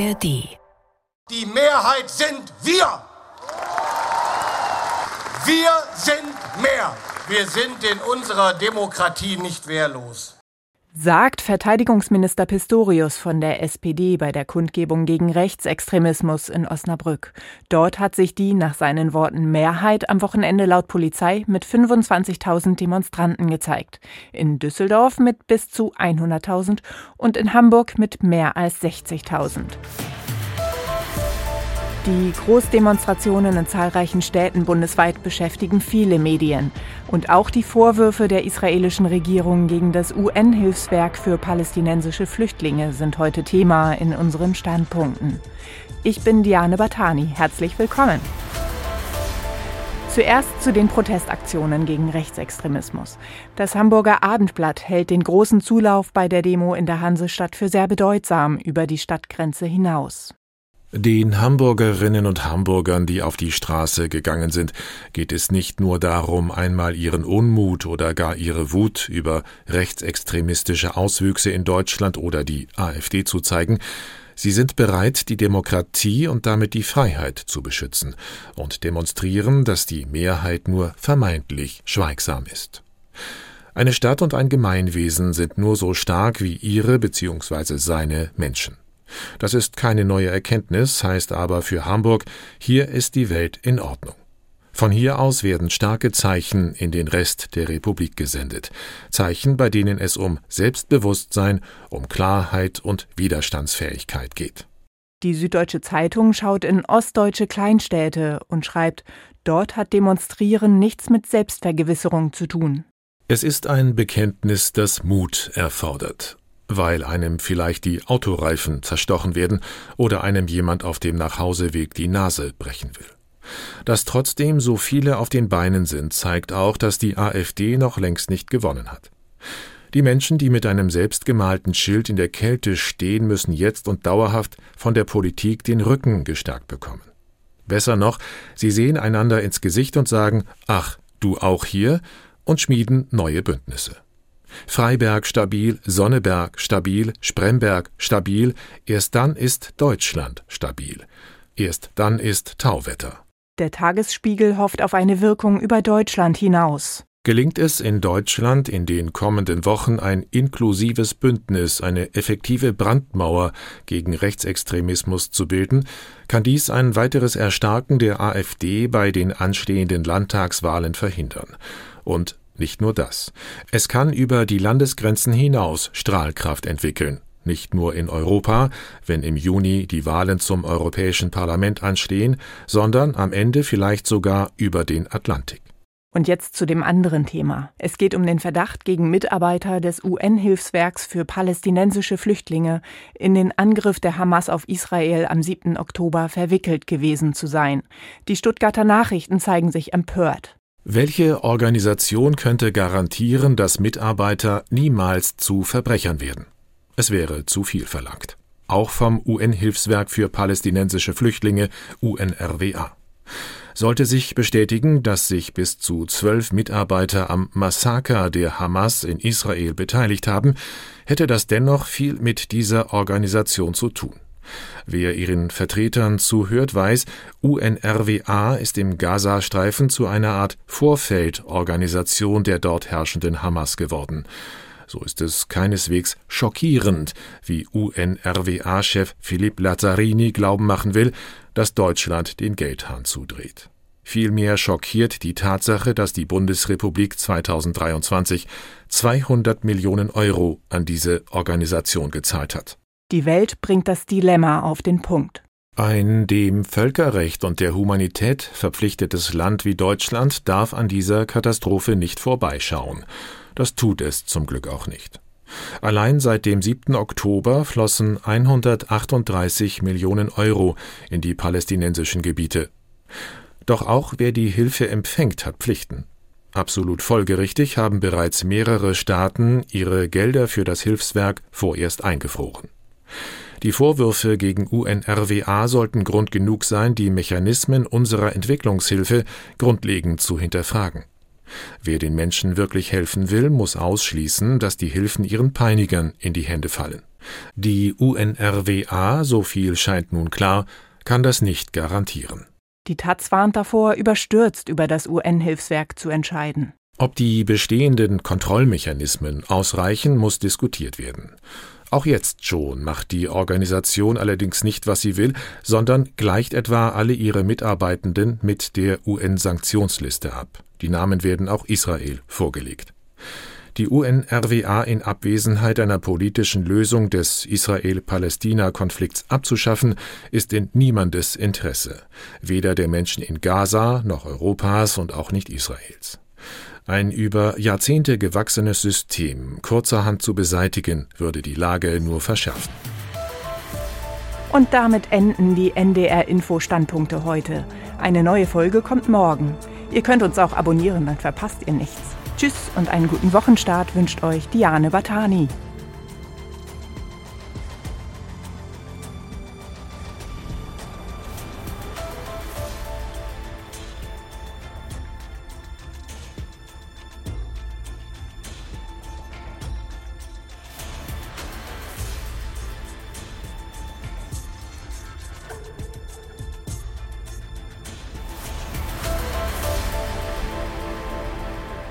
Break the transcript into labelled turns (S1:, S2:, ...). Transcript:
S1: ARD.
S2: Die Mehrheit sind wir. Wir sind mehr. Wir sind in unserer Demokratie nicht wehrlos.
S3: Sagt Verteidigungsminister Pistorius von der SPD bei der Kundgebung gegen Rechtsextremismus in Osnabrück. Dort hat sich die nach seinen Worten Mehrheit am Wochenende laut Polizei mit 25.000 Demonstranten gezeigt. In Düsseldorf mit bis zu 100.000 und in Hamburg mit mehr als 60.000. Die Großdemonstrationen in zahlreichen Städten bundesweit beschäftigen viele Medien. Und auch die Vorwürfe der israelischen Regierung gegen das UN-Hilfswerk für palästinensische Flüchtlinge sind heute Thema in unseren Standpunkten. Ich bin Diane Batani. Herzlich willkommen. Zuerst zu den Protestaktionen gegen Rechtsextremismus. Das Hamburger Abendblatt hält den großen Zulauf bei der Demo in der Hansestadt für sehr bedeutsam über die Stadtgrenze hinaus.
S4: Den Hamburgerinnen und Hamburgern, die auf die Straße gegangen sind, geht es nicht nur darum, einmal ihren Unmut oder gar ihre Wut über rechtsextremistische Auswüchse in Deutschland oder die AfD zu zeigen, Sie sind bereit, die Demokratie und damit die Freiheit zu beschützen und demonstrieren, dass die Mehrheit nur vermeintlich schweigsam ist. Eine Stadt und ein Gemeinwesen sind nur so stark wie ihre bzw. seine Menschen. Das ist keine neue Erkenntnis, heißt aber für Hamburg, hier ist die Welt in Ordnung. Von hier aus werden starke Zeichen in den Rest der Republik gesendet, Zeichen, bei denen es um Selbstbewusstsein, um Klarheit und Widerstandsfähigkeit geht.
S3: Die Süddeutsche Zeitung schaut in ostdeutsche Kleinstädte und schreibt, dort hat Demonstrieren nichts mit Selbstvergewisserung zu tun.
S4: Es ist ein Bekenntnis, das Mut erfordert weil einem vielleicht die Autoreifen zerstochen werden oder einem jemand auf dem Nachhauseweg die Nase brechen will. Dass trotzdem so viele auf den Beinen sind, zeigt auch, dass die AfD noch längst nicht gewonnen hat. Die Menschen, die mit einem selbstgemalten Schild in der Kälte stehen, müssen jetzt und dauerhaft von der Politik den Rücken gestärkt bekommen. Besser noch, sie sehen einander ins Gesicht und sagen, ach, du auch hier, und schmieden neue Bündnisse. Freiberg stabil, Sonneberg stabil, Spremberg stabil, erst dann ist Deutschland stabil. Erst dann ist Tauwetter.
S3: Der Tagesspiegel hofft auf eine Wirkung über Deutschland hinaus.
S4: Gelingt es in Deutschland in den kommenden Wochen ein inklusives Bündnis, eine effektive Brandmauer gegen Rechtsextremismus zu bilden, kann dies ein weiteres Erstarken der AfD bei den anstehenden Landtagswahlen verhindern. Und nicht nur das. Es kann über die Landesgrenzen hinaus Strahlkraft entwickeln. Nicht nur in Europa, wenn im Juni die Wahlen zum Europäischen Parlament anstehen, sondern am Ende vielleicht sogar über den Atlantik.
S3: Und jetzt zu dem anderen Thema. Es geht um den Verdacht gegen Mitarbeiter des UN-Hilfswerks für palästinensische Flüchtlinge, in den Angriff der Hamas auf Israel am 7. Oktober verwickelt gewesen zu sein. Die Stuttgarter Nachrichten zeigen sich empört.
S4: Welche Organisation könnte garantieren, dass Mitarbeiter niemals zu Verbrechern werden? Es wäre zu viel verlangt. Auch vom UN-Hilfswerk für palästinensische Flüchtlinge UNRWA. Sollte sich bestätigen, dass sich bis zu zwölf Mitarbeiter am Massaker der Hamas in Israel beteiligt haben, hätte das dennoch viel mit dieser Organisation zu tun. Wer ihren Vertretern zuhört, weiß, UNRWA ist im Gazastreifen zu einer Art Vorfeldorganisation der dort herrschenden Hamas geworden. So ist es keineswegs schockierend, wie UNRWA-Chef Philipp Lazzarini glauben machen will, dass Deutschland den Geldhahn zudreht. Vielmehr schockiert die Tatsache, dass die Bundesrepublik 2023 200 Millionen Euro an diese Organisation gezahlt hat.
S3: Die Welt bringt das Dilemma auf den Punkt.
S4: Ein dem Völkerrecht und der Humanität verpflichtetes Land wie Deutschland darf an dieser Katastrophe nicht vorbeischauen. Das tut es zum Glück auch nicht. Allein seit dem 7. Oktober flossen 138 Millionen Euro in die palästinensischen Gebiete. Doch auch wer die Hilfe empfängt, hat Pflichten. Absolut folgerichtig haben bereits mehrere Staaten ihre Gelder für das Hilfswerk vorerst eingefroren. Die Vorwürfe gegen UNRWA sollten Grund genug sein, die Mechanismen unserer Entwicklungshilfe grundlegend zu hinterfragen. Wer den Menschen wirklich helfen will, muss ausschließen, dass die Hilfen ihren Peinigern in die Hände fallen. Die UNRWA, so viel scheint nun klar, kann das nicht garantieren.
S3: Die Taz warnt davor, überstürzt über das UN-Hilfswerk zu entscheiden.
S4: Ob die bestehenden Kontrollmechanismen ausreichen, muss diskutiert werden. Auch jetzt schon macht die Organisation allerdings nicht, was sie will, sondern gleicht etwa alle ihre Mitarbeitenden mit der UN-Sanktionsliste ab. Die Namen werden auch Israel vorgelegt. Die UNRWA in Abwesenheit einer politischen Lösung des Israel-Palästina-Konflikts abzuschaffen, ist in niemandes Interesse, weder der Menschen in Gaza noch Europas und auch nicht Israels. Ein über Jahrzehnte gewachsenes System kurzerhand zu beseitigen, würde die Lage nur verschärfen.
S3: Und damit enden die NDR-Info-Standpunkte heute. Eine neue Folge kommt morgen. Ihr könnt uns auch abonnieren, dann verpasst ihr nichts. Tschüss und einen guten Wochenstart wünscht euch Diane Batani.